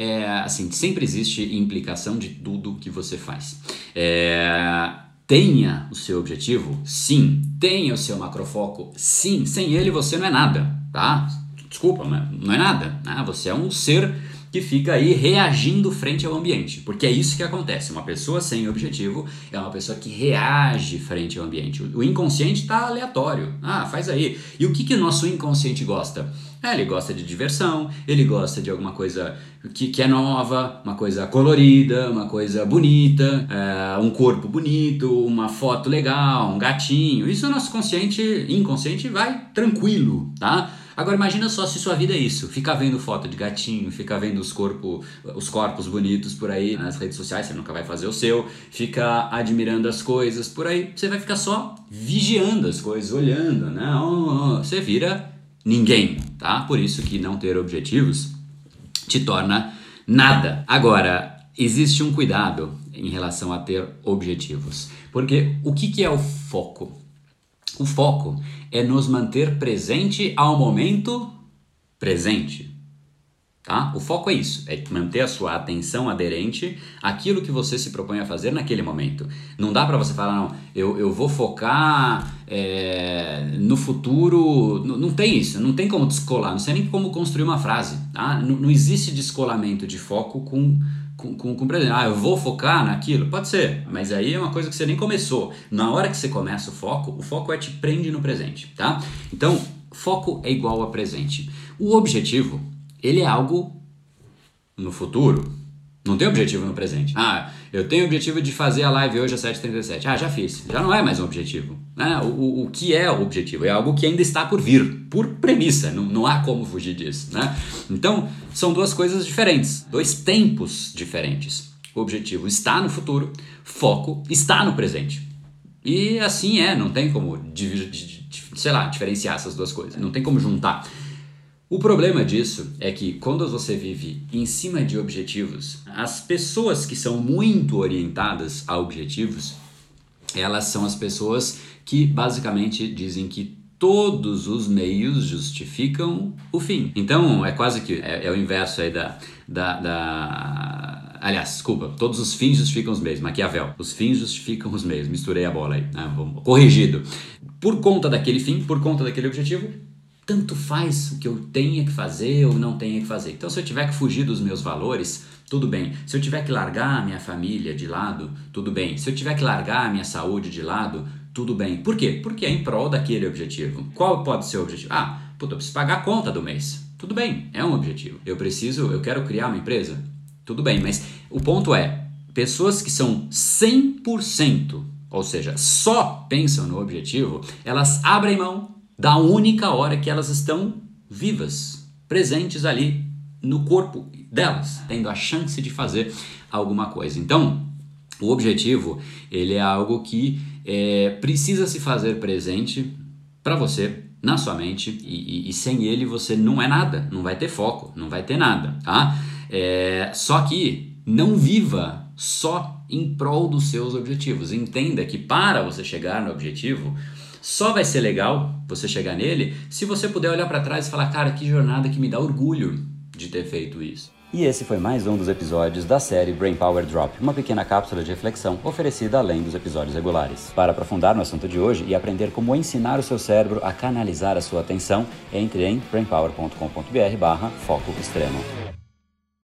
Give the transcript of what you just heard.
é, assim, sempre existe implicação de tudo que você faz. É, tenha o seu objetivo, sim. Tenha o seu macrofoco, sim. Sem ele você não é nada, tá? Desculpa, não é nada. Né? Você é um ser que fica aí reagindo frente ao ambiente, porque é isso que acontece. Uma pessoa sem objetivo é uma pessoa que reage frente ao ambiente. O inconsciente está aleatório. Ah, faz aí. E o que, que o nosso inconsciente gosta? É, ele gosta de diversão, ele gosta de alguma coisa que, que é nova, uma coisa colorida, uma coisa bonita, é, um corpo bonito, uma foto legal, um gatinho. Isso o nosso consciente, inconsciente vai tranquilo, tá? Agora imagina só se sua vida é isso, ficar vendo foto de gatinho, ficar vendo os, corpo, os corpos bonitos por aí nas redes sociais, você nunca vai fazer o seu, ficar admirando as coisas por aí, você vai ficar só vigiando as coisas, olhando, né? Você vira ninguém, tá? Por isso que não ter objetivos te torna nada. Agora, existe um cuidado em relação a ter objetivos, porque o que, que é o foco? O foco é nos manter presente ao momento presente. Tá? O foco é isso, é manter a sua atenção aderente àquilo que você se propõe a fazer naquele momento. Não dá para você falar, não, eu, eu vou focar é, no futuro. Não, não, tem isso, não tem como descolar, não sei nem como construir uma frase. Tá? Não, não existe descolamento de foco com com, com, presente. Ah, eu vou focar naquilo? Pode ser, mas aí é uma coisa que você nem começou. Na hora que você começa o foco, o foco é te prende no presente, tá? Então, foco é igual a presente. O objetivo, ele é algo no futuro, não tem objetivo no presente. Ah, eu tenho o objetivo de fazer a live hoje às 7h37. Ah, já fiz. Já não é mais um objetivo. Né? O, o, o que é o objetivo? É algo que ainda está por vir, por premissa. Não, não há como fugir disso. Né? Então, são duas coisas diferentes, dois tempos diferentes. O objetivo está no futuro, foco está no presente. E assim é, não tem como, sei lá, diferenciar essas duas coisas. Não tem como juntar. O problema disso é que quando você vive em cima de objetivos, as pessoas que são muito orientadas a objetivos, elas são as pessoas que basicamente dizem que todos os meios justificam o fim. Então é quase que é, é o inverso aí da, da, da, Aliás, desculpa, todos os fins justificam os meios. Maquiavel, os fins justificam os meios. Misturei a bola aí, né? corrigido. Por conta daquele fim, por conta daquele objetivo, tanto faz o que eu tenha que fazer ou não tenha que fazer. Então, se eu tiver que fugir dos meus valores, tudo bem. Se eu tiver que largar a minha família de lado, tudo bem. Se eu tiver que largar a minha saúde de lado, tudo bem. Por quê? Porque é em prol daquele objetivo. Qual pode ser o objetivo? Ah, puta, eu preciso pagar a conta do mês. Tudo bem, é um objetivo. Eu preciso, eu quero criar uma empresa. Tudo bem, mas o ponto é, pessoas que são 100%, ou seja, só pensam no objetivo, elas abrem mão da única hora que elas estão vivas, presentes ali no corpo delas, tendo a chance de fazer alguma coisa. Então, o objetivo ele é algo que é, precisa se fazer presente para você na sua mente e, e, e, sem ele você não é nada, não vai ter foco, não vai ter nada, tá? É, só que não viva só em prol dos seus objetivos. Entenda que para você chegar no objetivo só vai ser legal você chegar nele se você puder olhar para trás e falar, cara, que jornada que me dá orgulho de ter feito isso. E esse foi mais um dos episódios da série Brain Power Drop, uma pequena cápsula de reflexão oferecida além dos episódios regulares. Para aprofundar no assunto de hoje e aprender como ensinar o seu cérebro a canalizar a sua atenção, entre em brainpower.com.br/foco extremo.